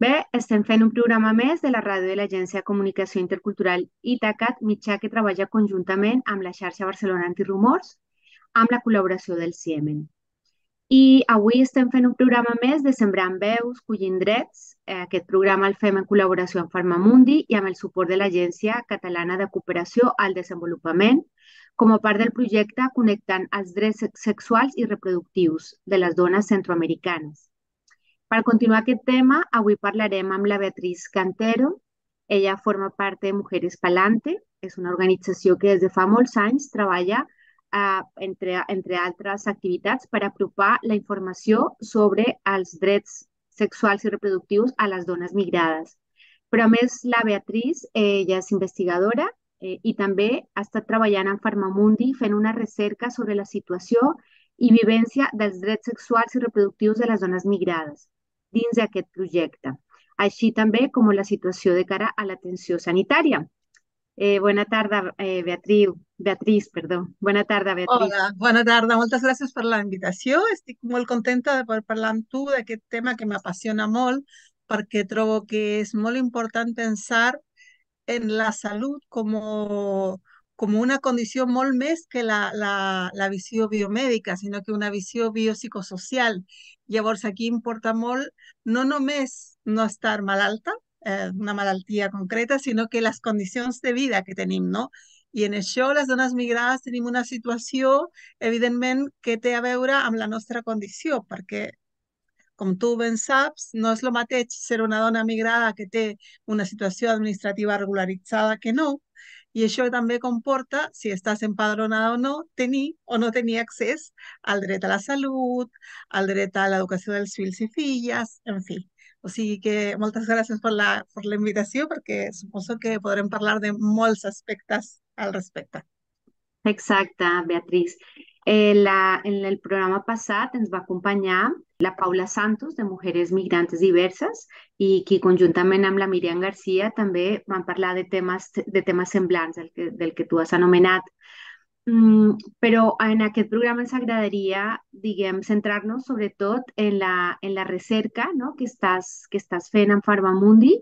Bé, estem fent un programa més de la ràdio de l'Agència de Comunicació Intercultural Itacat, mitjà que treballa conjuntament amb la xarxa Barcelona Antirumors, amb la col·laboració del CIEMEN. I avui estem fent un programa més de Sembrant Veus, Collint Drets. Eh, Aquest programa el fem en col·laboració amb Farmamundi i amb el suport de l'Agència Catalana de Cooperació al Desenvolupament, com a part del projecte Connectant els drets sex- sexuals i reproductius de les dones centroamericanes. Per continuar aquest tema, avui parlarem amb la Beatriz Cantero. Ella forma part de Mujeres Palante, és una organització que des de fa molts anys treballa, eh, entre, entre altres activitats, per apropar la informació sobre els drets sexuals i reproductius a les dones migrades. Però a més, la Beatriz, eh, ella és investigadora eh, i també ha estat treballant en Farmamundi fent una recerca sobre la situació i vivència dels drets sexuals i reproductius de les dones migrades dins d'aquest projecte, així també com la situació de cara a l'atenció sanitària. Eh, bona tarda, eh, Beatriu, Beatriz, perdó. Bona tarda, Beatriz. Hola, bona tarda. Moltes gràcies per la invitació. Estic molt contenta de poder parlar amb tu d'aquest tema que m'apassiona molt perquè trobo que és molt important pensar en la salut com, com una condició molt més que la, la, la visió biomèdica, sinó que una visió biopsicosocial. Llavors aquí importa molt no només no estar malalta, eh, una malaltia concreta, sinó que les condicions de vida que tenim, no? I en això les dones migrades tenim una situació, evidentment, que té a veure amb la nostra condició, perquè, com tu ben saps, no és el mateix ser una dona migrada que té una situació administrativa regularitzada que no, i això també comporta, si estàs empadronada o no, tenir o no tenir accés al dret a la salut, al dret a l'educació dels fills i filles, en fi. O sigui que moltes gràcies per la, per la invitació perquè suposo que podrem parlar de molts aspectes al respecte. Exacte, Beatriz. Eh, la, en el programa passat ens va acompanyar la Paula Santos, de Mujeres Migrantes Diverses, i qui conjuntament amb la Miriam Garcia també van parlar de temes, de temes semblants del que, del que tu has anomenat. Mm, però en aquest programa ens agradaria, diguem, centrar-nos sobretot en la, en la recerca no? que, estàs, que estàs fent en Farmamundi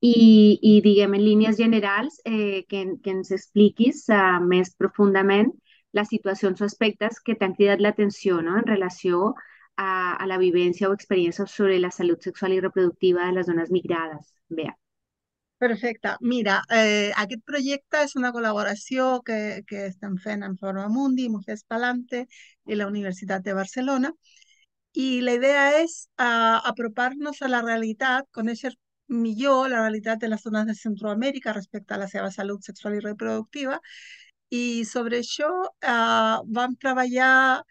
i, i diguem, en línies generals, eh, que, que ens expliquis uh, més profundament les situacions o aspectes que t'han cridat l'atenció no? en relació a, a la vivència o experiència sobre la salut sexual i reproductiva de les dones migrades. Bea. Perfecte. Mira, eh, aquest projecte és una col·laboració que, que estem fent amb Formamundi, Mujeres Palante i la Universitat de Barcelona. I la idea és uh, apropar-nos a la realitat, conèixer millor la realitat de les dones de Centroamèrica respecte a la seva salut sexual i reproductiva. I sobre això uh, vam treballar,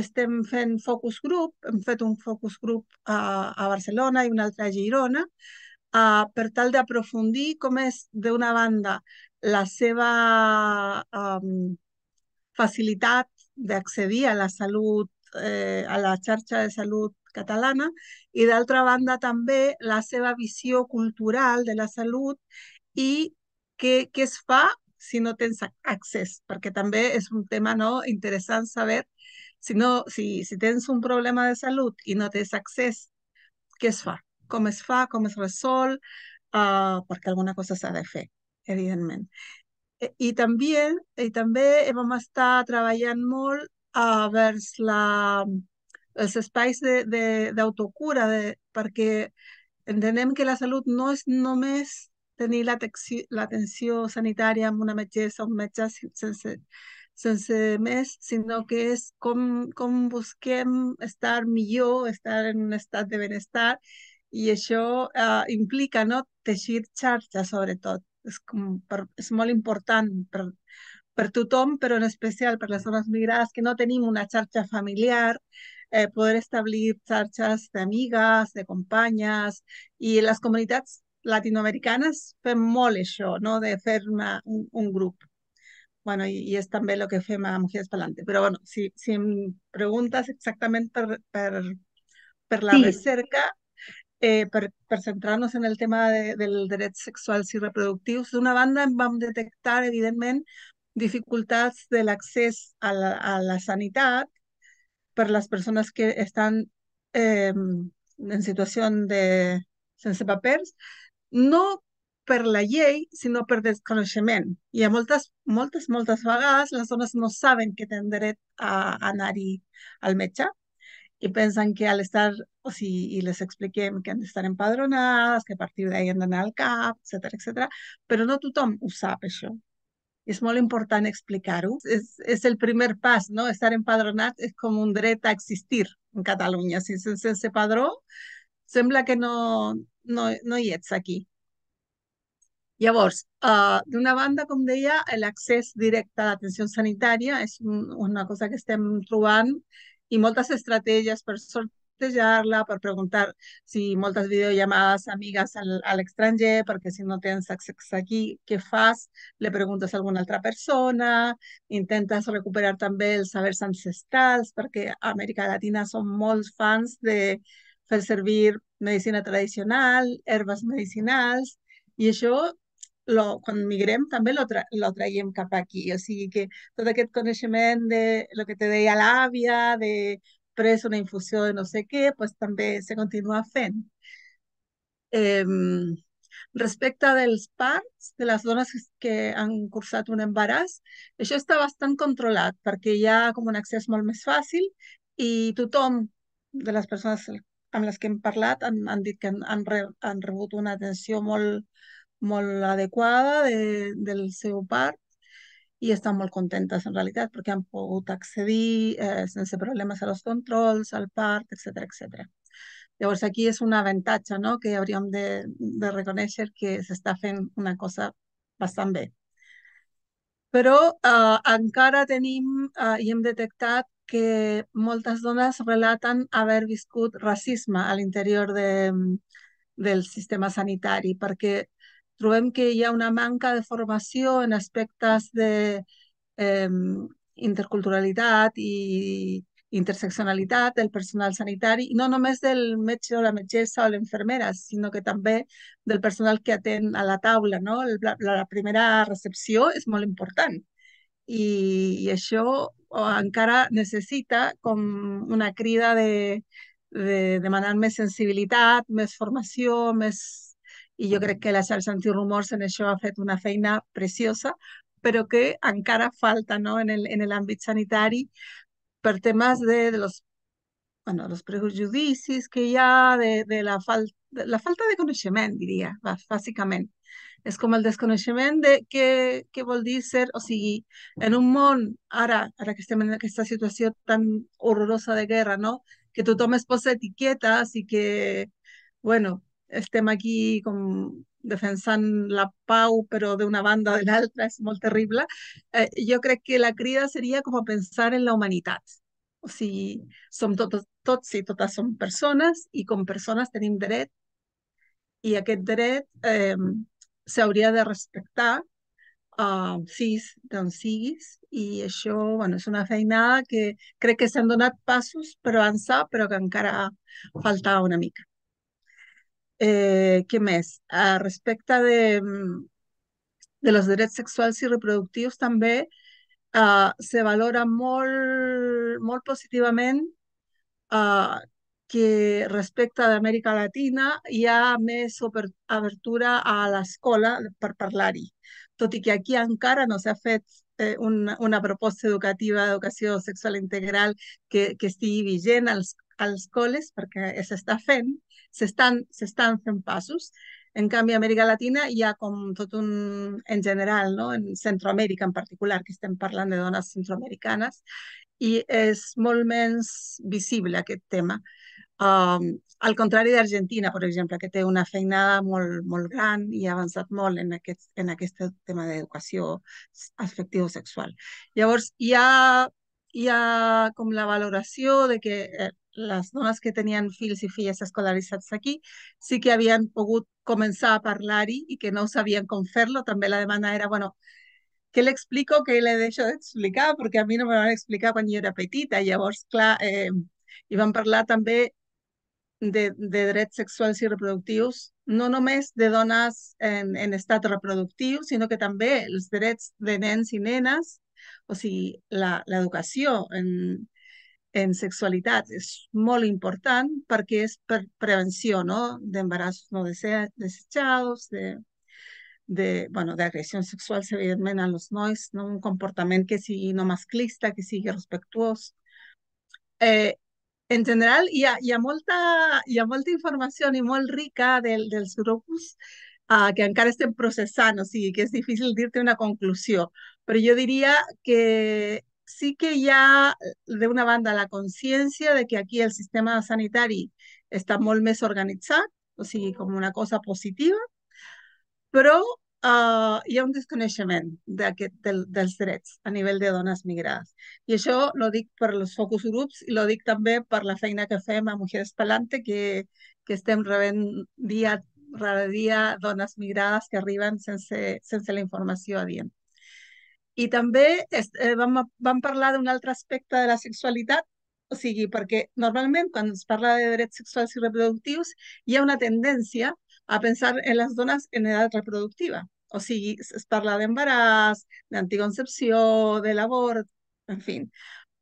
estem fent focus group, hem fet un focus group uh, a Barcelona i un altre a Girona, uh, per tal d'aprofundir com és, d'una banda, la seva um, facilitat d'accedir a la salut, eh, a la xarxa de salut catalana, i d'altra banda també la seva visió cultural de la salut i què, què es fa si no tens accés, perquè també és un tema no, interessant saber si, no, si, si tens un problema de salut i no tens accés, què es fa? Com es fa? Com es resol? Uh, perquè alguna cosa s'ha de fer, evidentment. I, i també, i també vam estar treballant molt a vers la, els espais d'autocura, perquè entenem que la salut no és només tenir l'atenció sanitària amb una metgessa o un metge sense, sense més, sinó que és com, com busquem estar millor, estar en un estat de benestar, i això uh, implica no, teixir xarxa, sobretot. És, com per, és molt important per, per tothom, però en especial per les dones migrades que no tenim una xarxa familiar, eh, poder establir xarxes d'amigues, de companyes, i les comunitats latinoamericanes fem molt això, no? de fer una, un, un grup. Bueno, i, i és també el que fem a Mujeres Palante. Però bueno, si, si em preguntes exactament per, per, per la Sí. recerca, eh, per, per centrar-nos en el tema de, dels drets sexuals i reproductius, d'una banda vam detectar, evidentment, dificultats de l'accés a, la, a la sanitat per les persones que estan eh, en situació de, sense papers, no per la llei, sinó per desconeixement. I a moltes, moltes, moltes vegades les dones no saben que tenen dret a anar-hi al metge i pensen que al estar, o sigui, i les expliquem que han d'estar empadronades, que a partir d'ahir han d'anar al CAP, etc etc. però no tothom ho sap, això. És molt important explicar-ho. És, és el primer pas, no? Estar empadronat és com un dret a existir en Catalunya. Si sense, sense padró, sembla que no, no, no hi ets aquí. Llavors, uh, d'una banda, com deia, l'accés directe a l'atenció sanitària és un, una cosa que estem trobant i moltes estratègies per sortejar-la, per preguntar si moltes videollamades amigues al, a l'estranger, perquè si no tens accés aquí, què fas? Le preguntes a alguna altra persona, intentes recuperar també els sabers ancestrals, perquè a Amèrica Latina som molts fans de fer servir medicina tradicional, herbes medicinals, i això lo, quan migrem també lo, tra lo traiem cap aquí. O sigui que tot aquest coneixement de lo que te deia l'àvia, de pres una infusió de no sé què, pues també se continua fent. Eh, respecte dels parts, de les dones que han cursat un embaràs, això està bastant controlat perquè hi ha com un accés molt més fàcil i tothom de les persones amb les que hem parlat han, han dit que han, han, re, han rebut una atenció molt, molt adequada de, del seu part i estan molt contentes en realitat perquè han pogut accedir eh, sense problemes a los controls, al part, etc etc. Llavors aquí és un avantatge no? que hauríem de, de reconèixer que s'està fent una cosa bastant bé. Però eh, encara tenim eh, i hem detectat que moltes dones relaten haver viscut racisme a l'interior de, del sistema sanitari perquè trobem que hi ha una manca de formació en aspectes de eh, interculturalitat i interseccionalitat del personal sanitari, no només del metge o la metgessa o l'infermera, sinó que també del personal que atén a la taula. No? La, la primera recepció és molt important i, i això encara necessita com una crida de, de demanar més sensibilitat, més formació, més i jo crec que la xarxa antirumors en això ha fet una feina preciosa, però que encara falta no? en l'àmbit sanitari per temes de, de los, bueno, los prejudicis que hi ha, de, de la, fal de la falta de coneixement, diria, bàsicament. És com el desconeixement de què, què vol dir ser, o sigui, en un món, ara, ara que estem en aquesta situació tan horrorosa de guerra, no? que tothom es posa etiquetes i que, bueno, estem aquí com defensant la pau, però d'una banda o de l'altra, és molt terrible. Eh, jo crec que la crida seria com a pensar en la humanitat. O sigui, som tots, tots i totes som persones i com persones tenim dret i aquest dret eh, s'hauria de respectar uh, siguis d'on siguis i això bueno, és una feinada que crec que s'han donat passos per avançar però que encara falta una mica. Eh, què més? Uh, respecte de, mm, de los drets sexuals i reproductius també uh, se valora molt, molt positivament uh, que respecte d'Amèrica Latina hi ha més obertura a l'escola per parlar-hi. Tot i que aquí encara no s'ha fet eh, una, una proposta educativa d'educació sexual integral que, que estigui vigent als, als col·les, perquè s'està fent, s'estan fent passos. En canvi, a Amèrica Latina hi ha com tot un, en general, no? en Centroamèrica en particular, que estem parlant de dones centroamericanes, i és molt menys visible aquest tema. Um, al contrari d'Argentina, per exemple, que té una feinada molt, molt gran i ha avançat molt en aquest, en aquest tema d'educació afectivo-sexual. Llavors, hi ha, hi ha com la valoració de que eh, les dones que tenien fills i filles escolaritzats aquí sí que havien pogut començar a parlar-hi i que no sabien com fer-lo. També la demanda era, bueno, què le explico, què le deixo d'explicar, perquè a mi no me van explicar quan jo era petita. Llavors, clar, eh, i van parlar també de, de drets sexuals i reproductius, no només de dones en, en estat reproductiu, sinó que també els drets de nens i nenes, o sigui, l'educació en, en sexualitat és molt important perquè és per prevenció no? d'embarassos no desitjados, de, de, bueno, d'agressions sexuals, evidentment, a els nois, no? un comportament que sigui no masclista, que sigui respectuós. Eh, en general, hi ha, hi ha, molta, hi ha molta informació rica del, dels grups uh, que encara estem processant, o que és difícil dir-te una conclusió, però jo diria que sí que hi ha, d'una banda, la consciència de que aquí el sistema sanitari està molt més organitzat, o sigui, com una cosa positiva, però uh, hi ha un desconeixement del, dels drets a nivell de dones migrades. I això lo dic per els focus groups i lo dic també per la feina que fem a Mujeres Palante, que, que estem rebent dia rere dia dones migrades que arriben sense, sense la informació adient. I també eh, vam, vam parlar d'un altre aspecte de la sexualitat, o sigui, perquè normalment quan es parla de drets sexuals i reproductius hi ha una tendència a pensar en les dones en edat reproductiva. O sigui, es parla d'embaràs, d'anticoncepció, de l'abort, en fi.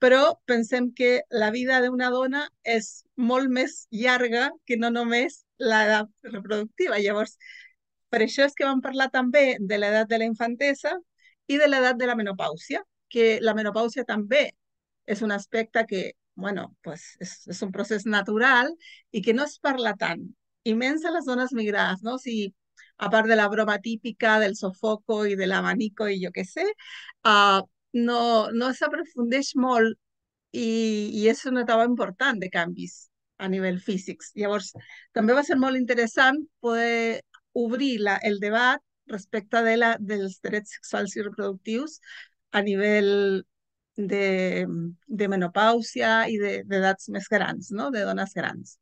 Però pensem que la vida d'una dona és molt més llarga que no només l'edat reproductiva. Llavors, per això és que vam parlar també de l'edat de la infantesa, i de l'edat de la menopàusia, que la menopàusia també és un aspecte que, bueno, pues és un procés natural i que no es parla tant, i menys a les dones migrades, no? O sigui, a part de la broma típica del sofoco i de l'abanico i jo què sé, uh, no, no s'aprofundeix molt i, i una etapa important de canvis a nivell físics. Llavors, també va ser molt interessant poder obrir la, el debat respecte de la, dels drets sexuals i reproductius a nivell de, de menopàusia i d'edats de, més grans, no? de dones grans.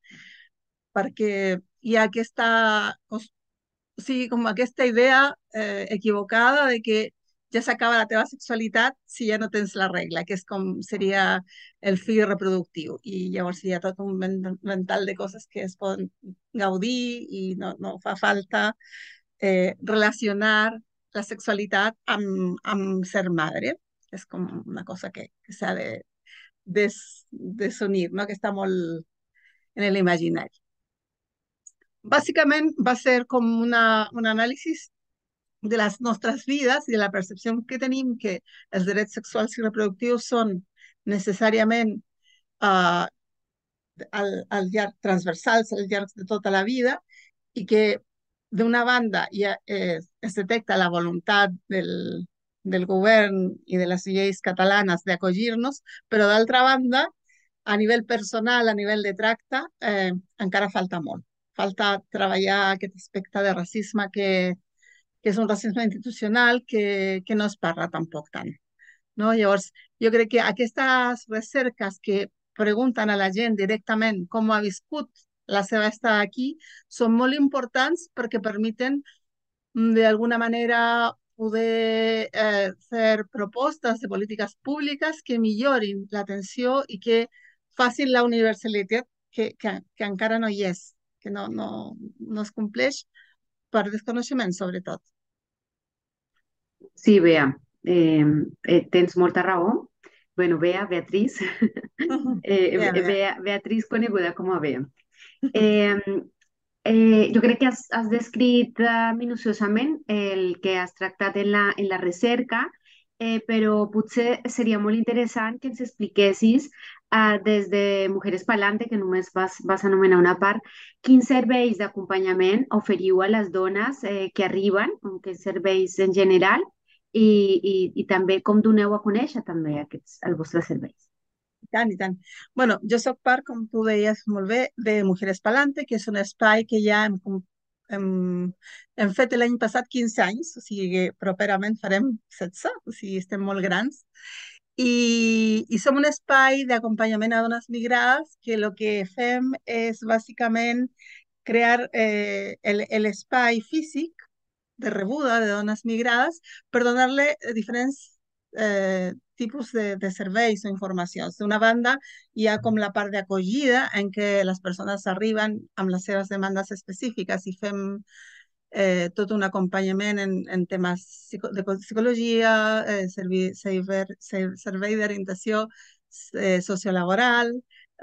Perquè hi ha aquesta, o sigui, com aquesta idea eh, equivocada de que ja s'acaba la teva sexualitat si ja no tens la regla, que és com seria el fill reproductiu. I llavors hi ha tot un mental de coses que es poden gaudir i no, no fa falta eh, relacionar la sexualitat amb, amb ser madre. És com una cosa que, que s'ha de des, desunir, no? que està molt en l'imaginari. Bàsicament va ser com una, un anàlisi de les nostres vides i de la percepció que tenim que els drets sexuals i reproductius són necessàriament uh, al, al llarg transversals al llarg de tota la vida i que d'una banda ja eh, es detecta la voluntat del, del govern i de les lleis catalanes d'acollir-nos, però d'altra banda, a nivell personal, a nivell de tracte, eh, encara falta molt. Falta treballar aquest aspecte de racisme que, que és un racisme institucional que, que no es parla tampoc tant. No? Llavors, jo crec que aquestes recerques que pregunten a la gent directament com ha viscut la seva estada aquí són molt importants perquè permeten mm, d'alguna manera poder eh, fer propostes de polítiques públiques que millorin l'atenció i que facin la universalitat que, que, que encara no hi és, que no, no, no es compleix per desconeixement, sobretot. Sí, Bea, eh, eh, tens molta raó. Bueno, Bea, Beatriz, eh, Bea, Bea. Beatriz coneguda com a Bea. Eh, eh, jo crec que has, has descrit minuciosament el que has tractat en la, en la recerca, eh, però potser seria molt interessant que ens expliquessis uh, des de Mujeres Palante, que només vas, vas anomenar una part, quins serveis d'acompanyament oferiu a les dones eh, que arriben, que serveis en general, i, i, i també com doneu a conèixer també aquests, els vostres serveis tant, i tant. bueno, jo sóc part, com tu deies molt bé, de Mujeres Palante, que és un espai que ja hem, hem, hem fet l'any passat 15 anys, o sigui que properament farem 16, o sigui, estem molt grans. I, i som un espai d'acompanyament a dones migrades que el que fem és bàsicament crear eh, l'espai físic de rebuda de dones migrades per donar-li diferents eh, tipus de, de serveis o informacions. D'una banda, hi ha com la part d'acollida en què les persones arriben amb les seves demandes específiques i fem eh, tot un acompanyament en, en temes de psicologia, eh, servei, servei, servei d'orientació eh, sociolaboral,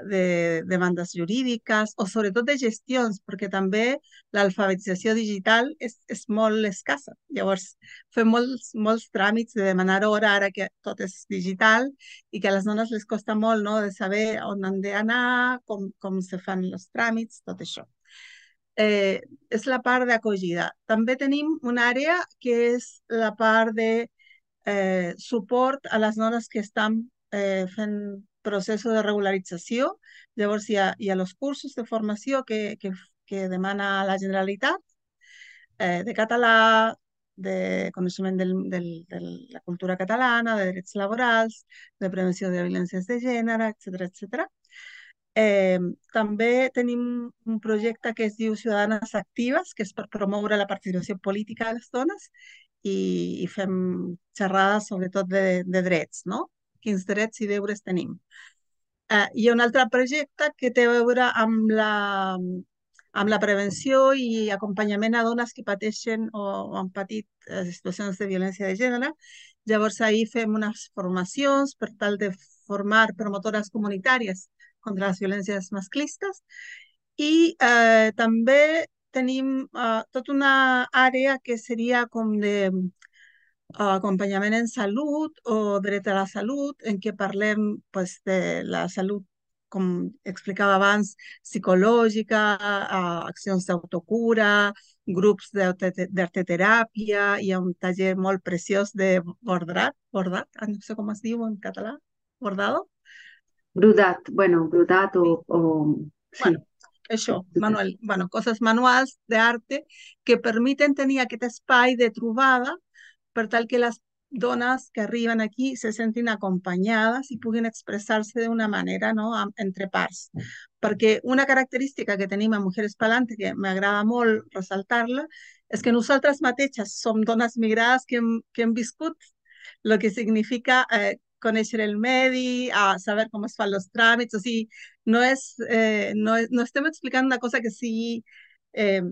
de demandes jurídiques o sobretot de gestions, perquè també l'alfabetització digital és, és molt escassa. Llavors, fem molts, molts tràmits de demanar hora ara que tot és digital i que a les dones les costa molt no, de saber on han d'anar, com, com se fan els tràmits, tot això. Eh, és la part d'acollida. També tenim una àrea que és la part de eh, suport a les dones que estan eh, fent procés de regularització. Llavors hi ha, hi ha els cursos de formació que, que, que demana la Generalitat eh, de català, de coneixement del, del, de la cultura catalana, de drets laborals, de prevenció de violències de gènere, etc etc. Eh, també tenim un projecte que es diu Ciutadanes Actives, que és per promoure la participació política de les dones i, i fem xerrades sobretot de, de drets, no? Quins drets i deures tenim. Uh, hi ha un altre projecte que té a veure amb la, amb la prevenció i acompanyament a dones que pateixen o, o han patit uh, situacions de violència de gènere. Llavors, ahir fem unes formacions per tal de formar promotores comunitàries contra les violències masclistes i eh, també tenim uh, tota una àrea que seria com de acompanyament en salut o dret a la salut, en què parlem pues, de la salut, com explicava abans, psicològica, accions d'autocura, grups d'arteteràpia, hi ha un taller molt preciós de bordat, bordat, no sé com es diu en català, bordado? Brudat, bueno, brudat o... o... Sí. Bueno, això, manual, bueno, coses manuals d'arte que permeten tenir aquest espai de trobada tal que les dones que arriben aquí se sentin acompanyades i puguin expressar-se d'una manera no, entre parts. Perquè una característica que tenim a Mujeres Palante, que m'agrada molt ressaltar-la, és que nosaltres mateixes som dones migrades que que hem viscut el que significa eh, el medi, a saber com es fan els tràmits, o no, és, eh, no, no una cosa que sigui eh,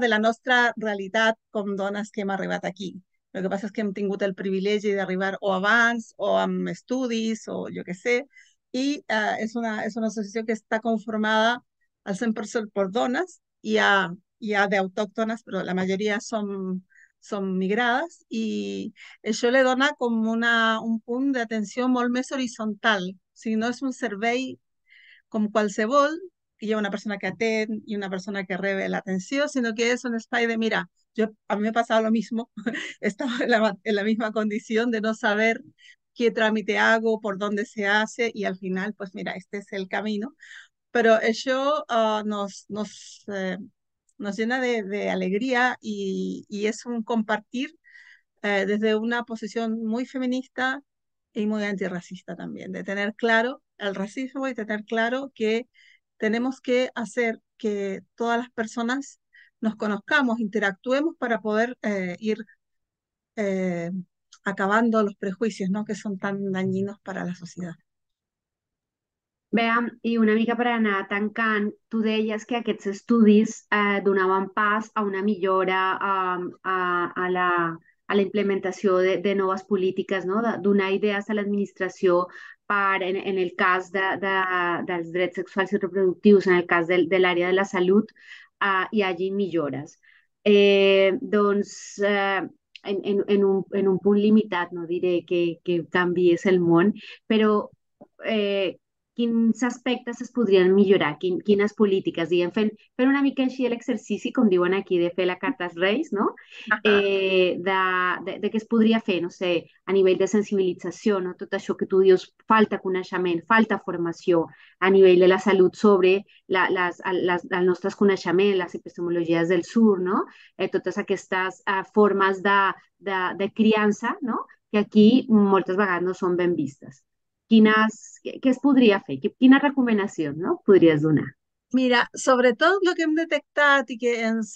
de la nostra realitat com dones que hem arribat aquí. El que passa és que hem tingut el privilegi d'arribar o abans o amb estudis o jo què sé, i eh, és, una, és una associació que està conformada al 100% per dones, hi ha, hi ha d'autòctones, però la majoria som són migrades i això li dona com una, un punt d'atenció molt més horitzontal. O sigui, no és un servei com qualsevol, que hi ha una persona que atén i una persona que rebe l'atenció, sinó que és un espai de, mira, yo, a mí me ha pasado lo mismo, estaba en la, en la misma condición de no saber qué trámite hago, por dónde se hace y al final, pues mira, este es el camino. Pero eso uh, nos, nos eh, nos llena de, de alegría y, y, es un compartir eh, desde una posición muy feminista y muy antirracista también, de tener claro el racismo y tener claro que tenemos que hacer que todas las personas nos conozcamos, interactuemos para poder eh, ir eh, acabando los prejuicios ¿no? que son tan dañinos para la sociedad. Bé, i una mica per anar tancant, tu deies que aquests estudis eh, donaven pas a una millora eh, a, a, la, a la implementació de, de noves polítiques, no? donar idees a l'administració per, en, en el cas de, de, dels drets sexuals i reproductius, en el cas de, de l'àrea de la salut, eh, hi hagi millores. Eh, eh, en, en, en, un, en un punt limitat, no diré que, que el món, però eh, quins aspectes es podrien millorar, quin, quines polítiques, diguem, fent, fent una mica així l'exercici, com diuen aquí, de fer la carta als Reis, no? Eh, de, de, de què es podria fer, no sé, a nivell de sensibilització, no? Tot això que tu dius, falta coneixement, falta formació a nivell de la salut sobre la, les, les, els nostres coneixements, les epistemologies del sur, no? Eh, totes aquestes eh, formes de, de, de criança, no? Que aquí moltes vegades no són ben vistes. Quines, què, què es podria fer? Quines recomanacions no? podries donar? Mira, sobretot el que hem detectat i que ens,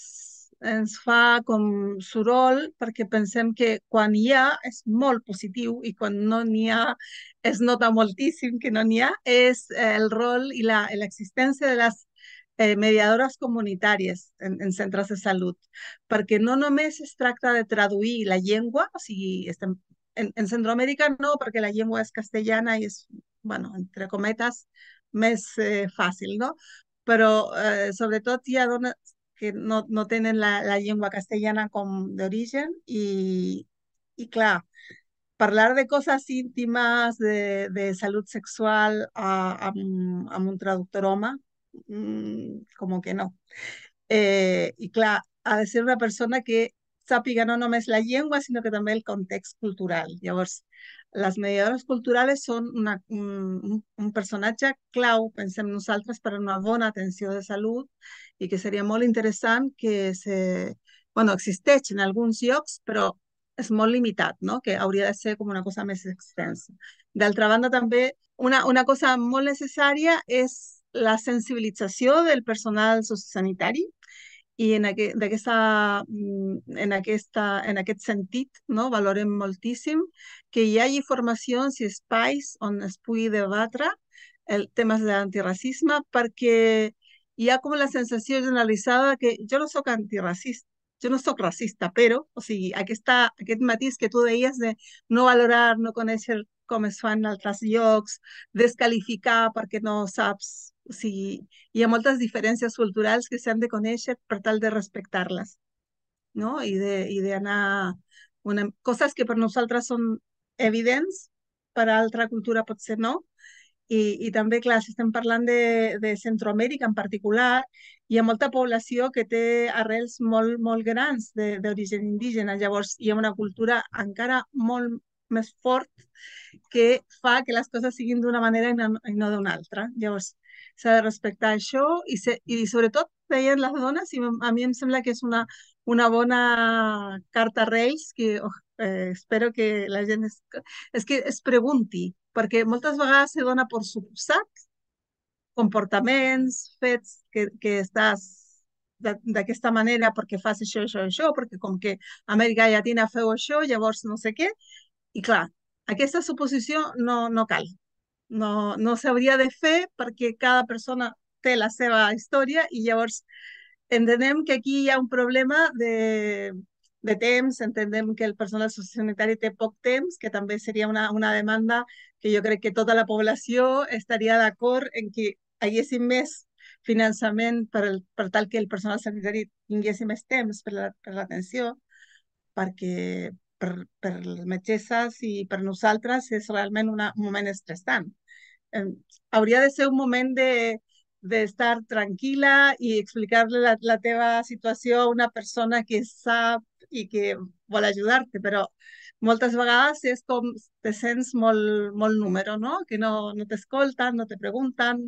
ens fa com soroll, perquè pensem que quan hi ha és molt positiu i quan no n'hi ha es nota moltíssim que no n'hi ha, és el rol i l'existència de les eh, mediadores comunitàries en, en centres de salut, perquè no només es tracta de traduir la llengua, o sigui, estem en, en Centroamèrica no, perquè la llengua és castellana i és bueno, entre cometes, més eh, fàcil, no? Però eh, sobretot hi ha dones que no, no tenen la, la llengua castellana com d'origen i, i clar, parlar de coses íntimes, de, de salut sexual a, amb, amb un traductor home, mmm, com que no. Eh, I clar, ha de ser una persona que sàpiga no només la llengua, sinó que també el context cultural. Llavors, les mediadores culturals són una, un, un personatge clau, pensem nosaltres, per a una bona atenció de salut i que seria molt interessant que se... bueno, existeix en alguns llocs, però és molt limitat, no? que hauria de ser com una cosa més extensa. D'altra banda, també, una, una cosa molt necessària és la sensibilització del personal sociosanitari i en, aquest, mm, en, aquesta, en aquest sentit no? valorem moltíssim que hi hagi formacions i espais on es pugui debatre el temes de l'antiracisme perquè hi ha com la sensació generalitzada que jo no sóc antiracista, jo no sóc racista, però, o sigui, aquesta, aquest matís que tu deies de no valorar, no conèixer com es fan en altres llocs, descalificar perquè no saps, o sigui, hi ha moltes diferències culturals que s'han de conèixer per tal de respectar-les, no? I d'anar... Una, coses que per nosaltres són evidents, per a altra cultura potser no, i, i també, clar, si estem parlant de, de Centroamèrica en particular, hi ha molta població que té arrels molt, molt grans d'origen indígena. Llavors, hi ha una cultura encara molt més fort que fa que les coses siguin d'una manera i no, no d'una altra. Llavors, s'ha de respectar això i, se, i sobretot veient les dones i a mi em sembla que és una, una bona carta Reis que oh, eh, espero que la gent es, és que es pregunti perquè moltes vegades se dona per suposat comportaments, fets que, que estàs d'aquesta manera perquè fas això, això, això, perquè com que a Amèrica Llatina feu això, llavors no sé què. I clar, aquesta suposició no, no cal. No, no s'hauria de fer perquè cada persona té la seva història i llavors entenem que aquí hi ha un problema de, de temps, entenem que el personal sociosanitari té poc temps, que també seria una, una demanda que jo crec que tota la població estaria d'acord en que haguéssim més finançament per, el, per tal que el personal sanitari tingués més temps per l'atenció, la, perquè per, per les metgesses i per nosaltres és realment una, un moment estressant. Eh, hauria de ser un moment de d'estar tranquil·la i explicar-li la, la teva situació a una persona que sap i que vol ajudar-te, però moltes vegades és com te sents molt, molt número, no? Que no, no t'escolten, no te pregunten,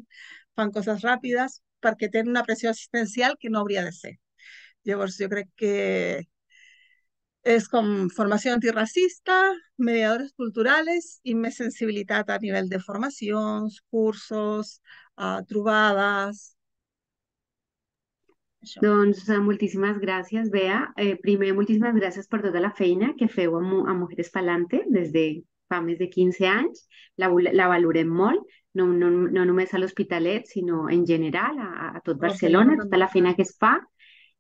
fan coses ràpides perquè tenen una pressió assistencial que no hauria de ser. Llavors, jo crec que és com formació antiracista, mediadores culturals i més sensibilitat a nivell de formacions, cursos, uh, trobades, això. Doncs eh, moltíssimes gràcies, Bea. Eh, primer, moltíssimes gràcies per tota la feina que feu a, a Mujeres Palante des de fa més de 15 anys. La, la valorem molt, no, no, no només a l'Hospitalet, sinó en general a, a tot Barcelona, tota la feina que es fa.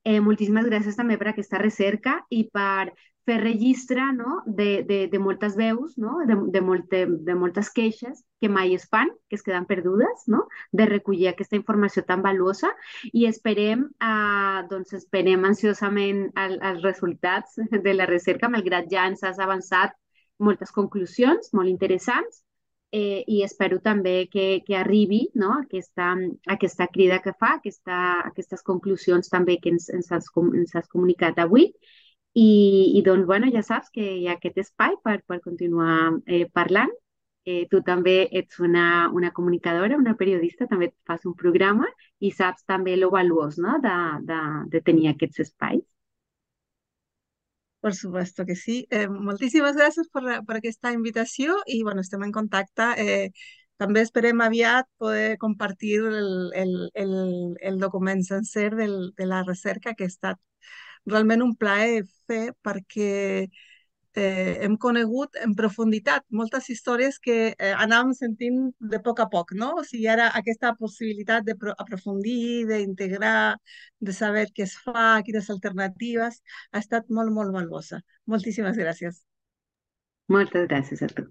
Eh, moltíssimes gràcies també per aquesta recerca i per fer registre no? de, de, de moltes veus, no? de, de, molt, de, de moltes queixes que mai es fan, que es queden perdudes, no? de recollir aquesta informació tan valuosa i esperem, eh, doncs esperem ansiosament el, els resultats de la recerca, malgrat ja ens has avançat moltes conclusions molt interessants eh, i espero també que, que arribi no? aquesta, aquesta crida que fa, aquesta, aquestes conclusions també que ens, ens, has, ens has comunicat avui i, i doncs, bueno, ja saps que hi ha aquest espai per, per continuar eh, parlant. Eh, tu també ets una, una comunicadora, una periodista, també fas un programa i saps també lo valuós no? de, de, de tenir aquests espais. Por supuesto que sí. Eh, moltíssimes gràcies per, per aquesta invitació i bueno, estem en contacte. Eh, també esperem aviat poder compartir el, el, el, el document sencer del, de la recerca que ha estat realment un plaer fer perquè eh, hem conegut en profunditat moltes històries que eh, anàvem sentint de poc a poc, no? O sigui, ara aquesta possibilitat d'aprofundir, d'integrar, de saber què es fa, quines alternatives, ha estat molt, molt valuosa. Moltíssimes gràcies. Moltes gràcies a tu.